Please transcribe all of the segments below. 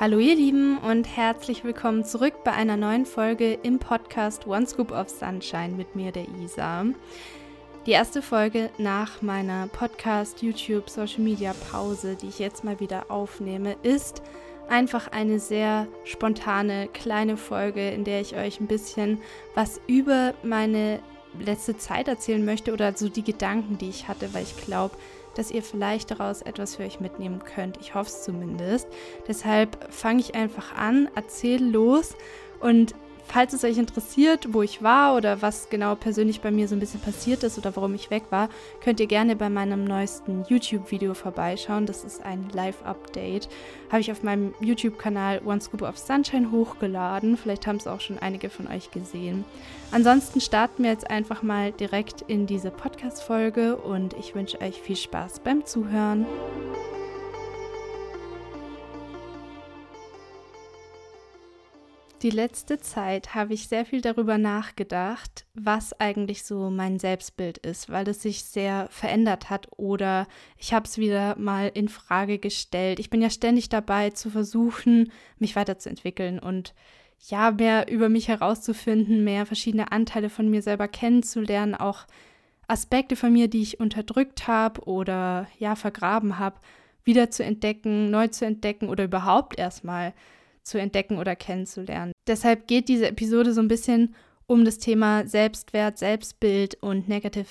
Hallo ihr Lieben und herzlich willkommen zurück bei einer neuen Folge im Podcast One Scoop of Sunshine mit mir, der Isa. Die erste Folge nach meiner Podcast, YouTube, Social Media Pause, die ich jetzt mal wieder aufnehme, ist einfach eine sehr spontane kleine Folge, in der ich euch ein bisschen was über meine letzte Zeit erzählen möchte oder so die Gedanken, die ich hatte, weil ich glaube, dass ihr vielleicht daraus etwas für euch mitnehmen könnt. Ich hoffe es zumindest. Deshalb fange ich einfach an, erzähle los und Falls es euch interessiert, wo ich war oder was genau persönlich bei mir so ein bisschen passiert ist oder warum ich weg war, könnt ihr gerne bei meinem neuesten YouTube-Video vorbeischauen. Das ist ein Live-Update. Habe ich auf meinem YouTube-Kanal One Scoop of Sunshine hochgeladen. Vielleicht haben es auch schon einige von euch gesehen. Ansonsten starten wir jetzt einfach mal direkt in diese Podcast-Folge und ich wünsche euch viel Spaß beim Zuhören. Die letzte Zeit habe ich sehr viel darüber nachgedacht, was eigentlich so mein Selbstbild ist, weil es sich sehr verändert hat oder ich habe es wieder mal in Frage gestellt. Ich bin ja ständig dabei zu versuchen, mich weiterzuentwickeln und ja, mehr über mich herauszufinden, mehr verschiedene Anteile von mir selber kennenzulernen, auch Aspekte von mir, die ich unterdrückt habe oder ja, vergraben habe, wieder zu entdecken, neu zu entdecken oder überhaupt erstmal zu entdecken oder kennenzulernen. Deshalb geht diese Episode so ein bisschen um das Thema Selbstwert, Selbstbild und Negative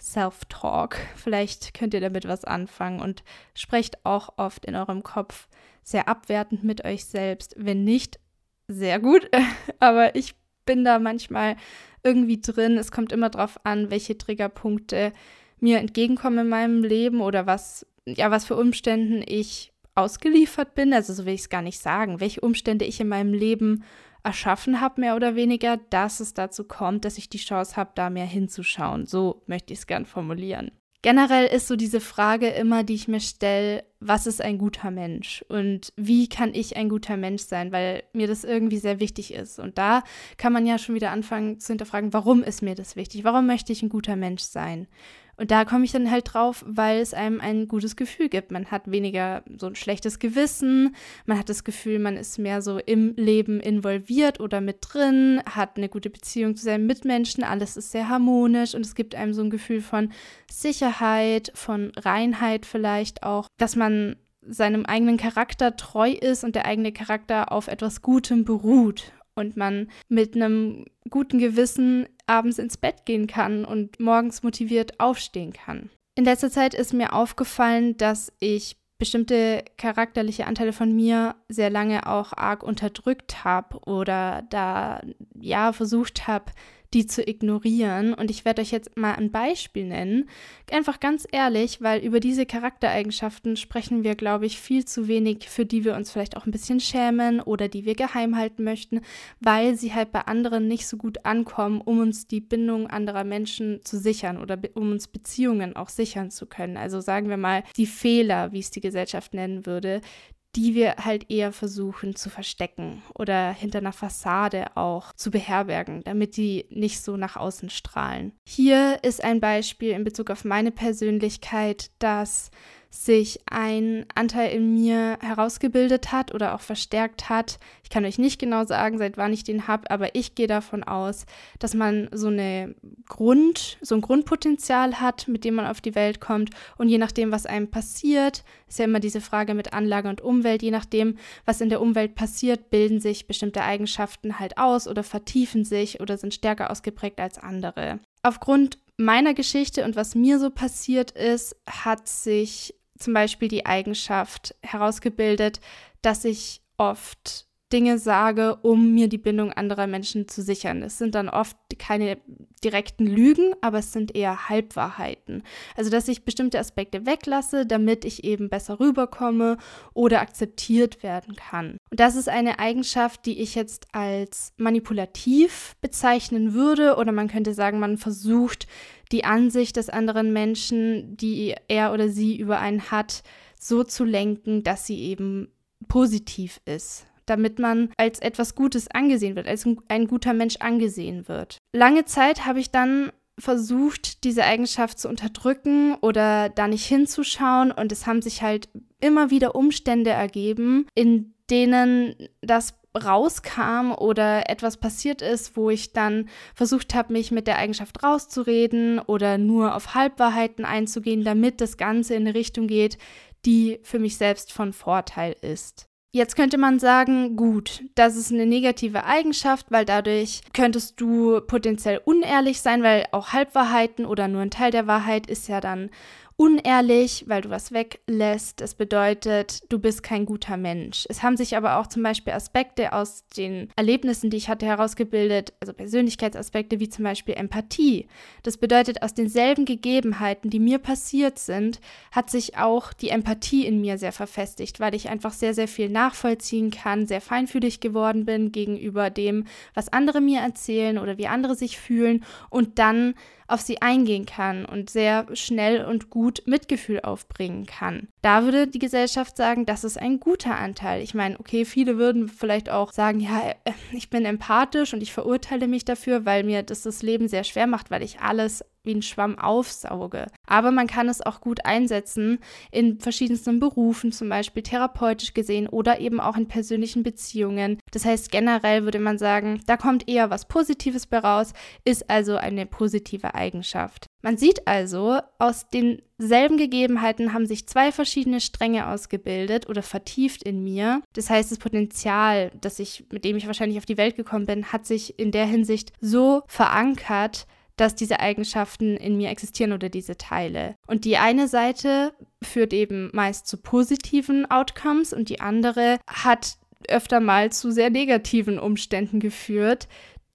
Self-Talk. Vielleicht könnt ihr damit was anfangen und sprecht auch oft in eurem Kopf sehr abwertend mit euch selbst. Wenn nicht, sehr gut. Aber ich bin da manchmal irgendwie drin. Es kommt immer darauf an, welche Triggerpunkte mir entgegenkommen in meinem Leben oder was, ja, was für Umständen ich ausgeliefert bin, also so will ich es gar nicht sagen, welche Umstände ich in meinem Leben erschaffen habe, mehr oder weniger, dass es dazu kommt, dass ich die Chance habe, da mehr hinzuschauen. So möchte ich es gern formulieren. Generell ist so diese Frage immer, die ich mir stelle, was ist ein guter Mensch und wie kann ich ein guter Mensch sein, weil mir das irgendwie sehr wichtig ist. Und da kann man ja schon wieder anfangen zu hinterfragen, warum ist mir das wichtig? Warum möchte ich ein guter Mensch sein? Und da komme ich dann halt drauf, weil es einem ein gutes Gefühl gibt. Man hat weniger so ein schlechtes Gewissen, man hat das Gefühl, man ist mehr so im Leben involviert oder mit drin, hat eine gute Beziehung zu seinen Mitmenschen, alles ist sehr harmonisch. Und es gibt einem so ein Gefühl von Sicherheit, von Reinheit vielleicht auch, dass man seinem eigenen Charakter treu ist und der eigene Charakter auf etwas Gutem beruht und man mit einem guten Gewissen abends ins Bett gehen kann und morgens motiviert aufstehen kann. In letzter Zeit ist mir aufgefallen, dass ich bestimmte charakterliche Anteile von mir sehr lange auch arg unterdrückt habe oder da ja versucht habe, die zu ignorieren. Und ich werde euch jetzt mal ein Beispiel nennen. Einfach ganz ehrlich, weil über diese Charaktereigenschaften sprechen wir, glaube ich, viel zu wenig, für die wir uns vielleicht auch ein bisschen schämen oder die wir geheim halten möchten, weil sie halt bei anderen nicht so gut ankommen, um uns die Bindung anderer Menschen zu sichern oder um uns Beziehungen auch sichern zu können. Also sagen wir mal, die Fehler, wie es die Gesellschaft nennen würde, die wir halt eher versuchen zu verstecken oder hinter einer Fassade auch zu beherbergen, damit die nicht so nach außen strahlen. Hier ist ein Beispiel in Bezug auf meine Persönlichkeit, dass sich ein Anteil in mir herausgebildet hat oder auch verstärkt hat. Ich kann euch nicht genau sagen, seit wann ich den habe, aber ich gehe davon aus, dass man so eine Grund, so ein Grundpotenzial hat, mit dem man auf die Welt kommt und je nachdem, was einem passiert, ist ja immer diese Frage mit Anlage und Umwelt, je nachdem, was in der Umwelt passiert, bilden sich bestimmte Eigenschaften halt aus oder vertiefen sich oder sind stärker ausgeprägt als andere. Aufgrund meiner Geschichte und was mir so passiert ist, hat sich zum Beispiel die Eigenschaft herausgebildet, dass ich oft Dinge sage, um mir die Bindung anderer Menschen zu sichern. Es sind dann oft keine direkten Lügen, aber es sind eher Halbwahrheiten. Also, dass ich bestimmte Aspekte weglasse, damit ich eben besser rüberkomme oder akzeptiert werden kann. Und das ist eine Eigenschaft, die ich jetzt als manipulativ bezeichnen würde oder man könnte sagen, man versucht, die Ansicht des anderen Menschen, die er oder sie über einen hat, so zu lenken, dass sie eben positiv ist damit man als etwas Gutes angesehen wird, als ein guter Mensch angesehen wird. Lange Zeit habe ich dann versucht, diese Eigenschaft zu unterdrücken oder da nicht hinzuschauen und es haben sich halt immer wieder Umstände ergeben, in denen das rauskam oder etwas passiert ist, wo ich dann versucht habe, mich mit der Eigenschaft rauszureden oder nur auf Halbwahrheiten einzugehen, damit das Ganze in eine Richtung geht, die für mich selbst von Vorteil ist. Jetzt könnte man sagen, gut, das ist eine negative Eigenschaft, weil dadurch könntest du potenziell unehrlich sein, weil auch Halbwahrheiten oder nur ein Teil der Wahrheit ist ja dann unehrlich, weil du was weglässt. Das bedeutet, du bist kein guter Mensch. Es haben sich aber auch zum Beispiel Aspekte aus den Erlebnissen, die ich hatte, herausgebildet, also Persönlichkeitsaspekte wie zum Beispiel Empathie. Das bedeutet, aus denselben Gegebenheiten, die mir passiert sind, hat sich auch die Empathie in mir sehr verfestigt, weil ich einfach sehr, sehr viel nachvollziehen kann, sehr feinfühlig geworden bin gegenüber dem, was andere mir erzählen oder wie andere sich fühlen und dann auf sie eingehen kann und sehr schnell und gut Mitgefühl aufbringen kann. Da würde die Gesellschaft sagen, das ist ein guter Anteil. Ich meine, okay, viele würden vielleicht auch sagen, ja, äh, ich bin empathisch und ich verurteile mich dafür, weil mir das das Leben sehr schwer macht, weil ich alles wie ein Schwamm aufsauge. Aber man kann es auch gut einsetzen in verschiedensten Berufen, zum Beispiel therapeutisch gesehen oder eben auch in persönlichen Beziehungen. Das heißt, generell würde man sagen, da kommt eher was Positives bei raus, ist also eine positive Eigenschaft. Man sieht also, aus denselben Gegebenheiten haben sich zwei verschiedene Stränge ausgebildet oder vertieft in mir. Das heißt, das Potenzial, das ich, mit dem ich wahrscheinlich auf die Welt gekommen bin, hat sich in der Hinsicht so verankert, dass diese Eigenschaften in mir existieren oder diese Teile. Und die eine Seite führt eben meist zu positiven Outcomes und die andere hat öfter mal zu sehr negativen Umständen geführt,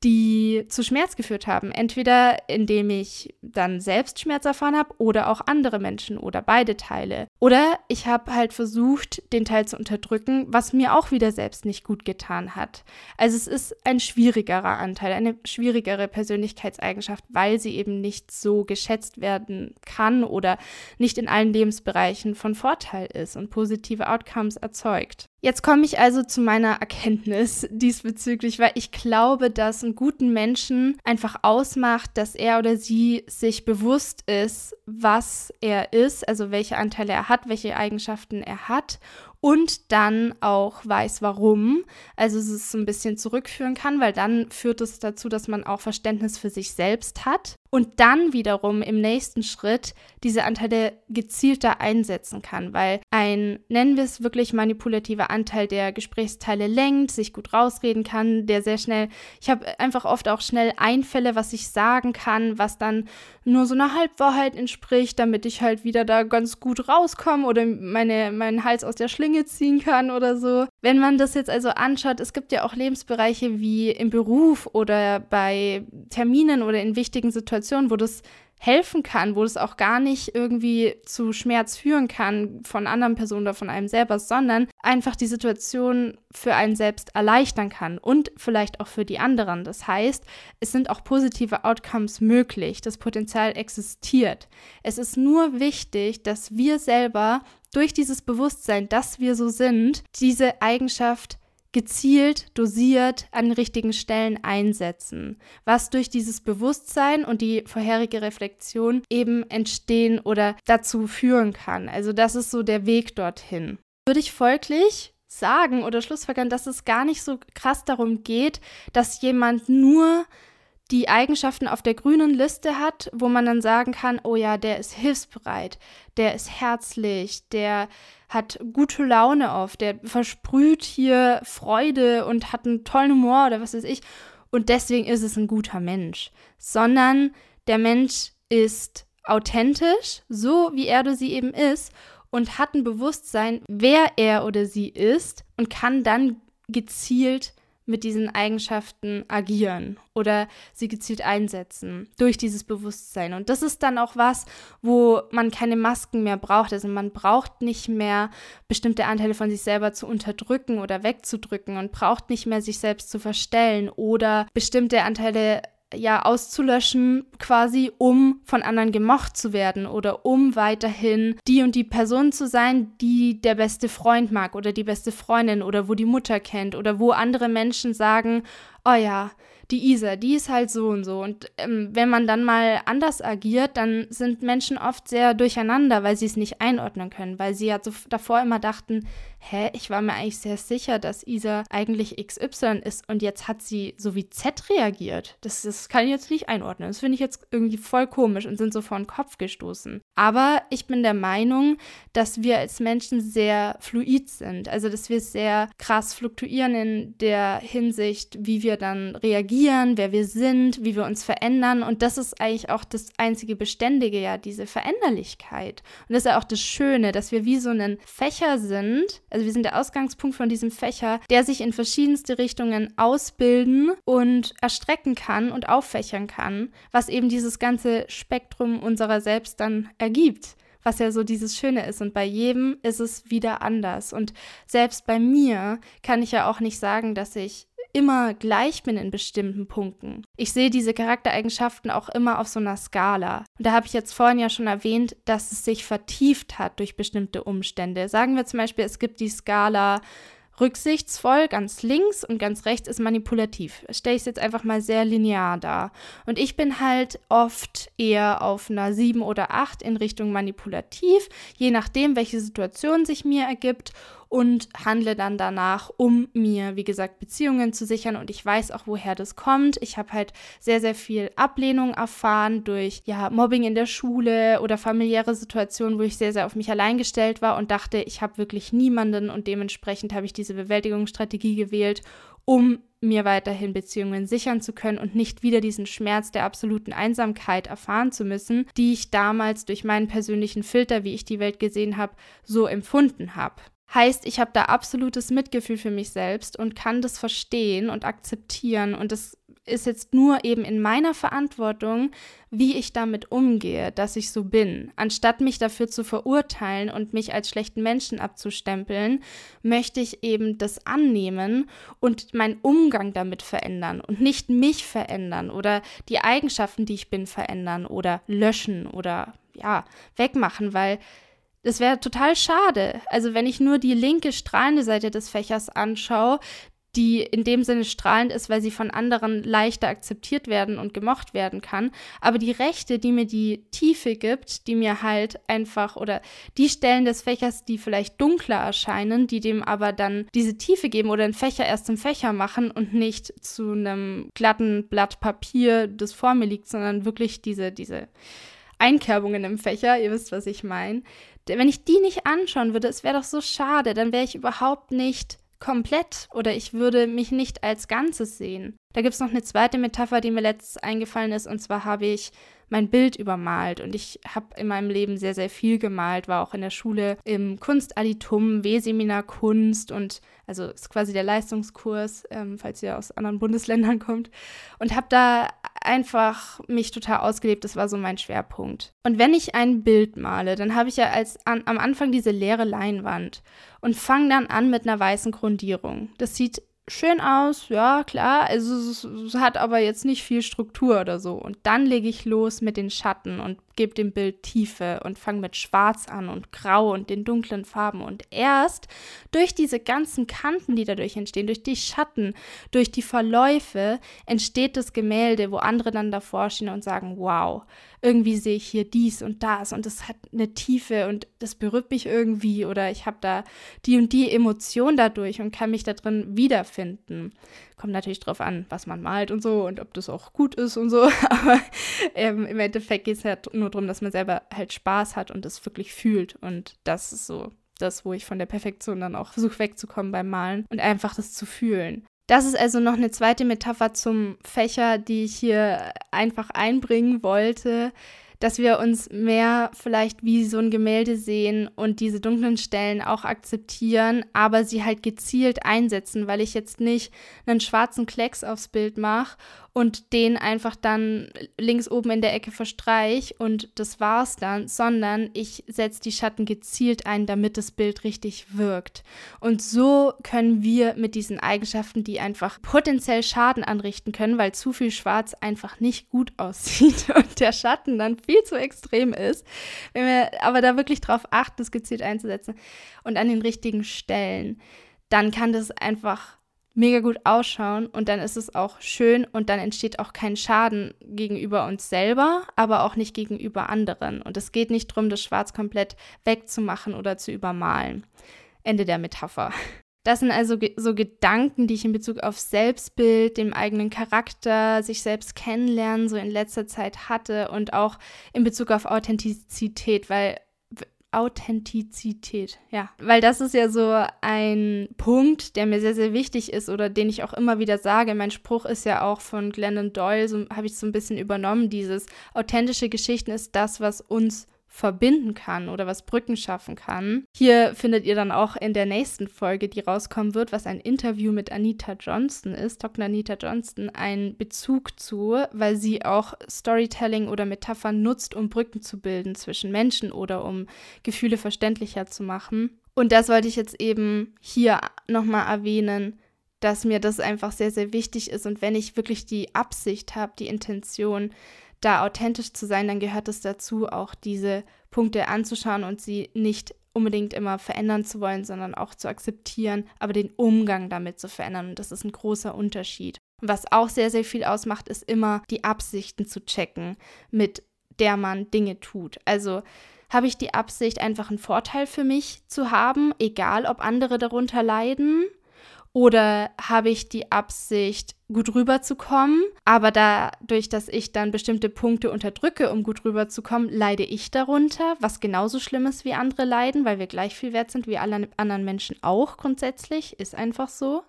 die zu Schmerz geführt haben. Entweder indem ich dann selbst Schmerz erfahren habe oder auch andere Menschen oder beide Teile. Oder ich habe halt versucht, den Teil zu unterdrücken, was mir auch wieder selbst nicht gut getan hat. Also es ist ein schwierigerer Anteil, eine schwierigere Persönlichkeitseigenschaft, weil sie eben nicht so geschätzt werden kann oder nicht in allen Lebensbereichen von Vorteil ist und positive Outcomes erzeugt. Jetzt komme ich also zu meiner Erkenntnis diesbezüglich, weil ich glaube, dass einen guten Menschen einfach ausmacht, dass er oder sie sich bewusst ist, was er ist, also welche Anteile er hat, welche Eigenschaften er hat und dann auch weiß, warum. Also es so ein bisschen zurückführen kann, weil dann führt es dazu, dass man auch Verständnis für sich selbst hat und dann wiederum im nächsten Schritt diese Anteile gezielter einsetzen kann, weil ein, nennen wir es wirklich manipulativer Anteil, der Gesprächsteile lenkt, sich gut rausreden kann, der sehr schnell, ich habe einfach oft auch schnell Einfälle, was ich sagen kann, was dann nur so einer Halbwahrheit entspricht, damit ich halt wieder da ganz gut rauskomme oder meine, meinen Hals aus der Schlinge ziehen kann oder so. Wenn man das jetzt also anschaut, es gibt ja auch Lebensbereiche wie im Beruf oder bei Terminen oder in wichtigen Situationen, wo das helfen kann, wo es auch gar nicht irgendwie zu Schmerz führen kann von anderen Personen oder von einem selber, sondern einfach die Situation für einen selbst erleichtern kann und vielleicht auch für die anderen. Das heißt, es sind auch positive Outcomes möglich, das Potenzial existiert. Es ist nur wichtig, dass wir selber durch dieses Bewusstsein, dass wir so sind, diese Eigenschaft gezielt, dosiert an den richtigen Stellen einsetzen, was durch dieses Bewusstsein und die vorherige Reflexion eben entstehen oder dazu führen kann. Also das ist so der Weg dorthin. Würde ich folglich sagen oder schlussfolgern, dass es gar nicht so krass darum geht, dass jemand nur die Eigenschaften auf der grünen Liste hat, wo man dann sagen kann, oh ja, der ist hilfsbereit, der ist herzlich, der hat gute Laune oft, der versprüht hier Freude und hat einen tollen Humor oder was weiß ich. Und deswegen ist es ein guter Mensch. Sondern der Mensch ist authentisch, so wie er oder sie eben ist und hat ein Bewusstsein, wer er oder sie ist und kann dann gezielt mit diesen Eigenschaften agieren oder sie gezielt einsetzen durch dieses Bewusstsein. Und das ist dann auch was, wo man keine Masken mehr braucht. Also man braucht nicht mehr bestimmte Anteile von sich selber zu unterdrücken oder wegzudrücken und braucht nicht mehr sich selbst zu verstellen oder bestimmte Anteile ja auszulöschen, quasi, um von anderen gemocht zu werden oder um weiterhin die und die Person zu sein, die der beste Freund mag oder die beste Freundin oder wo die Mutter kennt oder wo andere Menschen sagen, oh ja, die Isa, die ist halt so und so. Und ähm, wenn man dann mal anders agiert, dann sind Menschen oft sehr durcheinander, weil sie es nicht einordnen können, weil sie ja so davor immer dachten, hä, ich war mir eigentlich sehr sicher, dass Isa eigentlich XY ist und jetzt hat sie so wie Z reagiert. Das, das kann ich jetzt nicht einordnen. Das finde ich jetzt irgendwie voll komisch und sind so vor den Kopf gestoßen. Aber ich bin der Meinung, dass wir als Menschen sehr fluid sind. Also, dass wir sehr krass fluktuieren in der Hinsicht, wie wir dann reagieren, wer wir sind, wie wir uns verändern. Und das ist eigentlich auch das einzige Beständige, ja, diese Veränderlichkeit. Und das ist ja auch das Schöne, dass wir wie so ein Fächer sind, also wir sind der Ausgangspunkt von diesem Fächer, der sich in verschiedenste Richtungen ausbilden und erstrecken kann und auffächern kann, was eben dieses ganze Spektrum unserer selbst dann ergibt was ja so dieses Schöne ist. Und bei jedem ist es wieder anders. Und selbst bei mir kann ich ja auch nicht sagen, dass ich immer gleich bin in bestimmten Punkten. Ich sehe diese Charaktereigenschaften auch immer auf so einer Skala. Und da habe ich jetzt vorhin ja schon erwähnt, dass es sich vertieft hat durch bestimmte Umstände. Sagen wir zum Beispiel, es gibt die Skala rücksichtsvoll, ganz links und ganz rechts ist manipulativ. Stelle ich es jetzt einfach mal sehr linear dar. Und ich bin halt oft eher auf einer 7 oder 8 in Richtung manipulativ, je nachdem, welche Situation sich mir ergibt und handle dann danach, um mir, wie gesagt, Beziehungen zu sichern. Und ich weiß auch, woher das kommt. Ich habe halt sehr, sehr viel Ablehnung erfahren durch ja, Mobbing in der Schule oder familiäre Situationen, wo ich sehr, sehr auf mich allein gestellt war und dachte, ich habe wirklich niemanden und dementsprechend habe ich diese Bewältigungsstrategie gewählt, um mir weiterhin Beziehungen sichern zu können und nicht wieder diesen Schmerz der absoluten Einsamkeit erfahren zu müssen, die ich damals durch meinen persönlichen Filter, wie ich die Welt gesehen habe, so empfunden habe. Heißt, ich habe da absolutes Mitgefühl für mich selbst und kann das verstehen und akzeptieren. Und es ist jetzt nur eben in meiner Verantwortung, wie ich damit umgehe, dass ich so bin. Anstatt mich dafür zu verurteilen und mich als schlechten Menschen abzustempeln, möchte ich eben das annehmen und meinen Umgang damit verändern und nicht mich verändern oder die Eigenschaften, die ich bin, verändern oder löschen oder ja, wegmachen, weil das wäre total schade. Also wenn ich nur die linke strahlende Seite des Fächers anschaue, die in dem Sinne strahlend ist, weil sie von anderen leichter akzeptiert werden und gemocht werden kann. Aber die rechte, die mir die Tiefe gibt, die mir halt einfach oder die Stellen des Fächers, die vielleicht dunkler erscheinen, die dem aber dann diese Tiefe geben oder einen Fächer erst zum Fächer machen und nicht zu einem glatten Blatt Papier, das vor mir liegt, sondern wirklich diese, diese Einkerbungen im Fächer, ihr wisst, was ich meine, wenn ich die nicht anschauen würde, es wäre doch so schade, dann wäre ich überhaupt nicht komplett oder ich würde mich nicht als Ganzes sehen. Da gibt es noch eine zweite Metapher, die mir letztens eingefallen ist, und zwar habe ich mein Bild übermalt und ich habe in meinem Leben sehr, sehr viel gemalt, war auch in der Schule im Kunstadditum, W-Seminar Kunst und also ist quasi der Leistungskurs, ähm, falls ihr aus anderen Bundesländern kommt und habe da einfach mich total ausgelebt. Das war so mein Schwerpunkt. Und wenn ich ein Bild male, dann habe ich ja als an, am Anfang diese leere Leinwand und fange dann an mit einer weißen Grundierung. Das sieht schön aus, ja, klar. Also es, es, hat aber jetzt nicht viel Struktur oder so. Und dann lege ich los mit den Schatten und gebe dem Bild Tiefe und fange mit Schwarz an und Grau und den dunklen Farben. Und erst durch diese ganzen Kanten, die dadurch entstehen, durch die Schatten, durch die Verläufe, entsteht das Gemälde, wo andere dann davor stehen und sagen, wow, irgendwie sehe ich hier dies und das und das hat eine Tiefe und das berührt mich irgendwie oder ich habe da die und die Emotion dadurch und kann mich da drin wiederfinden. Kommt natürlich drauf an, was man malt und so und ob das auch gut ist und so. Aber ähm, im Endeffekt geht es halt nur darum, dass man selber halt Spaß hat und das wirklich fühlt. Und das ist so das, wo ich von der Perfektion dann auch versuche wegzukommen beim Malen und einfach das zu fühlen. Das ist also noch eine zweite Metapher zum Fächer, die ich hier einfach einbringen wollte dass wir uns mehr vielleicht wie so ein Gemälde sehen und diese dunklen Stellen auch akzeptieren, aber sie halt gezielt einsetzen, weil ich jetzt nicht einen schwarzen Klecks aufs Bild mache und den einfach dann links oben in der Ecke verstreich und das war's dann, sondern ich setze die Schatten gezielt ein, damit das Bild richtig wirkt. Und so können wir mit diesen Eigenschaften, die einfach potenziell Schaden anrichten können, weil zu viel Schwarz einfach nicht gut aussieht und der Schatten dann viel zu extrem ist, wenn wir aber da wirklich drauf achten, das gezielt einzusetzen und an den richtigen Stellen, dann kann das einfach mega gut ausschauen und dann ist es auch schön und dann entsteht auch kein Schaden gegenüber uns selber, aber auch nicht gegenüber anderen. Und es geht nicht darum, das Schwarz komplett wegzumachen oder zu übermalen. Ende der Metapher. Das sind also so Gedanken, die ich in Bezug auf Selbstbild, dem eigenen Charakter, sich selbst kennenlernen, so in letzter Zeit hatte und auch in Bezug auf Authentizität, weil Authentizität, ja. Weil das ist ja so ein Punkt, der mir sehr, sehr wichtig ist oder den ich auch immer wieder sage. Mein Spruch ist ja auch von Glennon Doyle, so habe ich so ein bisschen übernommen, dieses authentische Geschichten ist das, was uns verbinden kann oder was Brücken schaffen kann. Hier findet ihr dann auch in der nächsten Folge, die rauskommen wird, was ein Interview mit Anita Johnston ist, Dr. Anita Johnston, einen Bezug zu, weil sie auch Storytelling oder Metaphern nutzt, um Brücken zu bilden zwischen Menschen oder um Gefühle verständlicher zu machen. Und das wollte ich jetzt eben hier nochmal erwähnen, dass mir das einfach sehr, sehr wichtig ist. Und wenn ich wirklich die Absicht habe, die Intention, da authentisch zu sein, dann gehört es dazu, auch diese Punkte anzuschauen und sie nicht unbedingt immer verändern zu wollen, sondern auch zu akzeptieren, aber den Umgang damit zu verändern. Und das ist ein großer Unterschied. Was auch sehr, sehr viel ausmacht, ist immer die Absichten zu checken, mit der man Dinge tut. Also habe ich die Absicht, einfach einen Vorteil für mich zu haben, egal ob andere darunter leiden oder habe ich die Absicht, gut rüberzukommen, aber dadurch, dass ich dann bestimmte Punkte unterdrücke, um gut rüberzukommen, leide ich darunter, was genauso schlimm ist wie andere leiden, weil wir gleich viel wert sind wie alle anderen Menschen auch grundsätzlich, ist einfach so.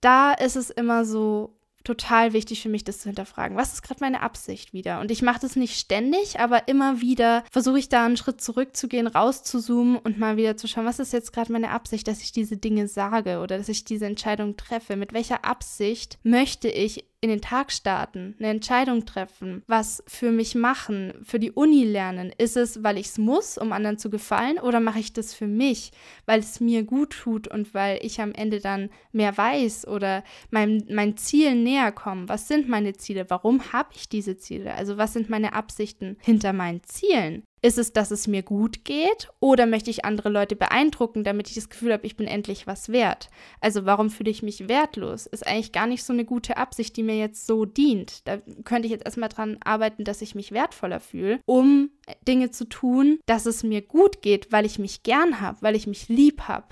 Da ist es immer so, total wichtig für mich, das zu hinterfragen. Was ist gerade meine Absicht wieder? Und ich mache das nicht ständig, aber immer wieder versuche ich da einen Schritt zurückzugehen, rauszuzoomen und mal wieder zu schauen, was ist jetzt gerade meine Absicht, dass ich diese Dinge sage oder dass ich diese Entscheidung treffe? Mit welcher Absicht möchte ich in den Tag starten, eine Entscheidung treffen, was für mich machen, für die Uni lernen. Ist es, weil ich es muss, um anderen zu gefallen, oder mache ich das für mich, weil es mir gut tut und weil ich am Ende dann mehr weiß oder meinem mein Ziel näher komme? Was sind meine Ziele? Warum habe ich diese Ziele? Also was sind meine Absichten hinter meinen Zielen? Ist es, dass es mir gut geht oder möchte ich andere Leute beeindrucken, damit ich das Gefühl habe, ich bin endlich was wert? Also warum fühle ich mich wertlos? Ist eigentlich gar nicht so eine gute Absicht, die mir jetzt so dient. Da könnte ich jetzt erstmal dran arbeiten, dass ich mich wertvoller fühle, um Dinge zu tun, dass es mir gut geht, weil ich mich gern habe, weil ich mich lieb habe.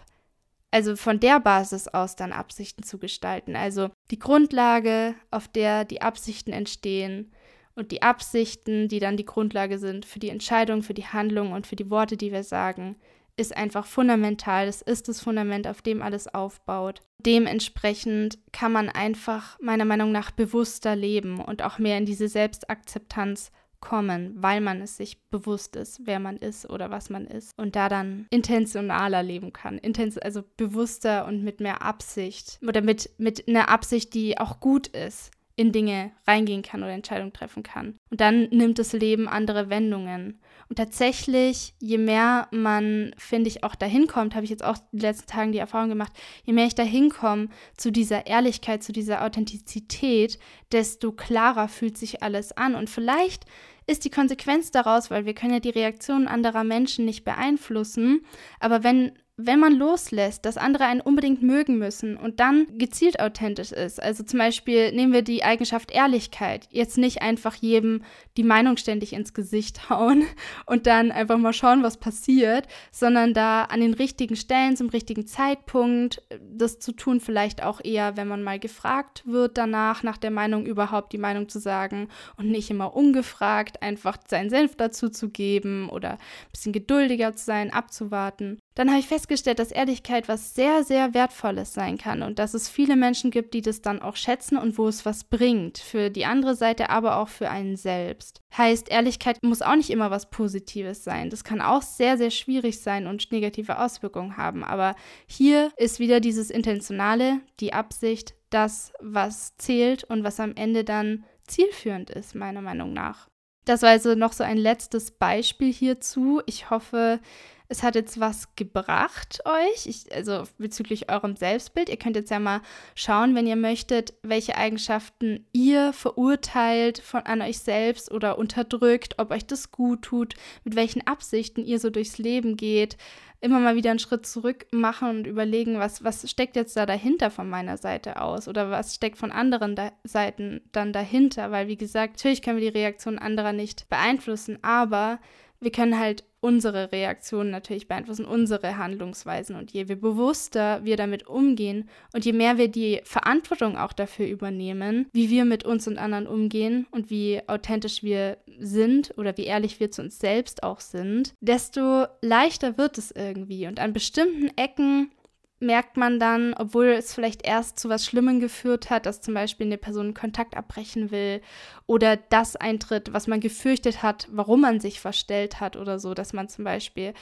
Also von der Basis aus dann Absichten zu gestalten. Also die Grundlage, auf der die Absichten entstehen und die Absichten, die dann die Grundlage sind für die Entscheidung, für die Handlung und für die Worte, die wir sagen, ist einfach fundamental. Das ist das Fundament, auf dem alles aufbaut. Dementsprechend kann man einfach meiner Meinung nach bewusster leben und auch mehr in diese Selbstakzeptanz kommen, weil man es sich bewusst ist, wer man ist oder was man ist und da dann intentionaler leben kann, Intens also bewusster und mit mehr Absicht oder mit, mit einer Absicht, die auch gut ist in Dinge reingehen kann oder Entscheidungen treffen kann. Und dann nimmt das Leben andere Wendungen. Und tatsächlich, je mehr man, finde ich, auch dahin kommt, habe ich jetzt auch in den letzten Tagen die Erfahrung gemacht, je mehr ich dahin komme zu dieser Ehrlichkeit, zu dieser Authentizität, desto klarer fühlt sich alles an. Und vielleicht ist die Konsequenz daraus, weil wir können ja die Reaktionen anderer Menschen nicht beeinflussen, aber wenn wenn man loslässt, dass andere einen unbedingt mögen müssen und dann gezielt authentisch ist, also zum Beispiel nehmen wir die Eigenschaft Ehrlichkeit, jetzt nicht einfach jedem die Meinung ständig ins Gesicht hauen und dann einfach mal schauen, was passiert, sondern da an den richtigen Stellen, zum richtigen Zeitpunkt das zu tun, vielleicht auch eher, wenn man mal gefragt wird danach, nach der Meinung überhaupt die Meinung zu sagen und nicht immer ungefragt einfach seinen Senf dazu zu geben oder ein bisschen geduldiger zu sein, abzuwarten dann habe ich festgestellt, dass Ehrlichkeit was sehr, sehr Wertvolles sein kann und dass es viele Menschen gibt, die das dann auch schätzen und wo es was bringt. Für die andere Seite, aber auch für einen selbst. Heißt, Ehrlichkeit muss auch nicht immer was Positives sein. Das kann auch sehr, sehr schwierig sein und negative Auswirkungen haben. Aber hier ist wieder dieses Intentionale, die Absicht, das, was zählt und was am Ende dann zielführend ist, meiner Meinung nach. Das war also noch so ein letztes Beispiel hierzu. Ich hoffe, es hat jetzt was gebracht euch, ich, also bezüglich eurem Selbstbild. Ihr könnt jetzt ja mal schauen, wenn ihr möchtet, welche Eigenschaften ihr verurteilt von an euch selbst oder unterdrückt, ob euch das gut tut, mit welchen Absichten ihr so durchs Leben geht. Immer mal wieder einen Schritt zurück machen und überlegen, was, was steckt jetzt da dahinter von meiner Seite aus oder was steckt von anderen da Seiten dann dahinter, weil wie gesagt, natürlich können wir die Reaktion anderer nicht beeinflussen, aber wir können halt unsere Reaktionen natürlich beeinflussen, unsere Handlungsweisen. Und je bewusster wir damit umgehen und je mehr wir die Verantwortung auch dafür übernehmen, wie wir mit uns und anderen umgehen und wie authentisch wir sind oder wie ehrlich wir zu uns selbst auch sind, desto leichter wird es irgendwie. Und an bestimmten Ecken merkt man dann, obwohl es vielleicht erst zu was Schlimmem geführt hat, dass zum Beispiel eine Person Kontakt abbrechen will oder das eintritt, was man gefürchtet hat, warum man sich verstellt hat oder so, dass man zum Beispiel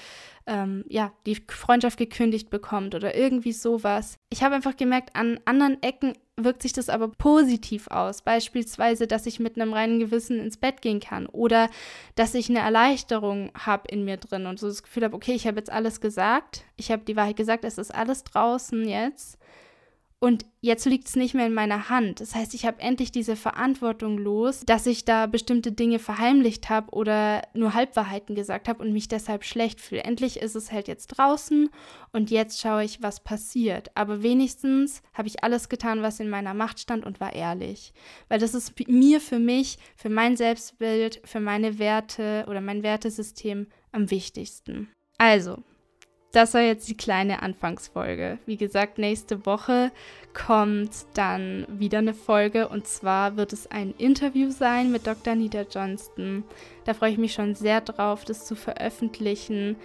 ähm, ja, die Freundschaft gekündigt bekommt oder irgendwie sowas. Ich habe einfach gemerkt, an anderen Ecken wirkt sich das aber positiv aus. Beispielsweise, dass ich mit einem reinen Gewissen ins Bett gehen kann oder dass ich eine Erleichterung habe in mir drin und so das Gefühl habe, okay, ich habe jetzt alles gesagt, ich habe die Wahrheit gesagt, es ist alles draußen jetzt und jetzt liegt es nicht mehr in meiner Hand. Das heißt, ich habe endlich diese Verantwortung los, dass ich da bestimmte Dinge verheimlicht habe oder nur Halbwahrheiten gesagt habe und mich deshalb schlecht fühle. Endlich ist es halt jetzt draußen und jetzt schaue ich, was passiert. Aber wenigstens habe ich alles getan, was in meiner Macht stand und war ehrlich. Weil das ist mir für mich, für mein Selbstbild, für meine Werte oder mein Wertesystem am wichtigsten. Also, das war jetzt die kleine Anfangsfolge. Wie gesagt, nächste Woche kommt dann wieder eine Folge und zwar wird es ein Interview sein mit Dr. Nita Johnston. Da freue ich mich schon sehr drauf, das zu veröffentlichen.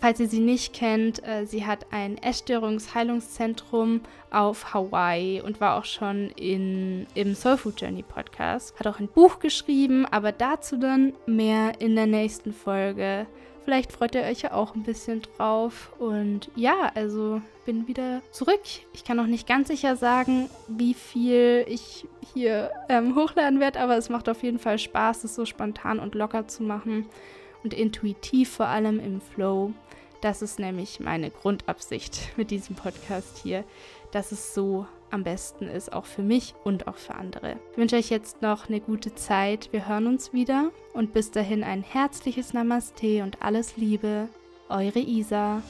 Falls ihr sie nicht kennt, äh, sie hat ein Essstörungsheilungszentrum auf Hawaii und war auch schon in, im Soul Food Journey Podcast. Hat auch ein Buch geschrieben, aber dazu dann mehr in der nächsten Folge. Vielleicht freut ihr euch ja auch ein bisschen drauf. Und ja, also bin wieder zurück. Ich kann noch nicht ganz sicher sagen, wie viel ich hier ähm, hochladen werde, aber es macht auf jeden Fall Spaß, es so spontan und locker zu machen und intuitiv vor allem im Flow. Das ist nämlich meine Grundabsicht mit diesem Podcast hier, dass es so am besten ist, auch für mich und auch für andere. Ich wünsche euch jetzt noch eine gute Zeit. Wir hören uns wieder und bis dahin ein herzliches Namaste und alles Liebe. Eure Isa.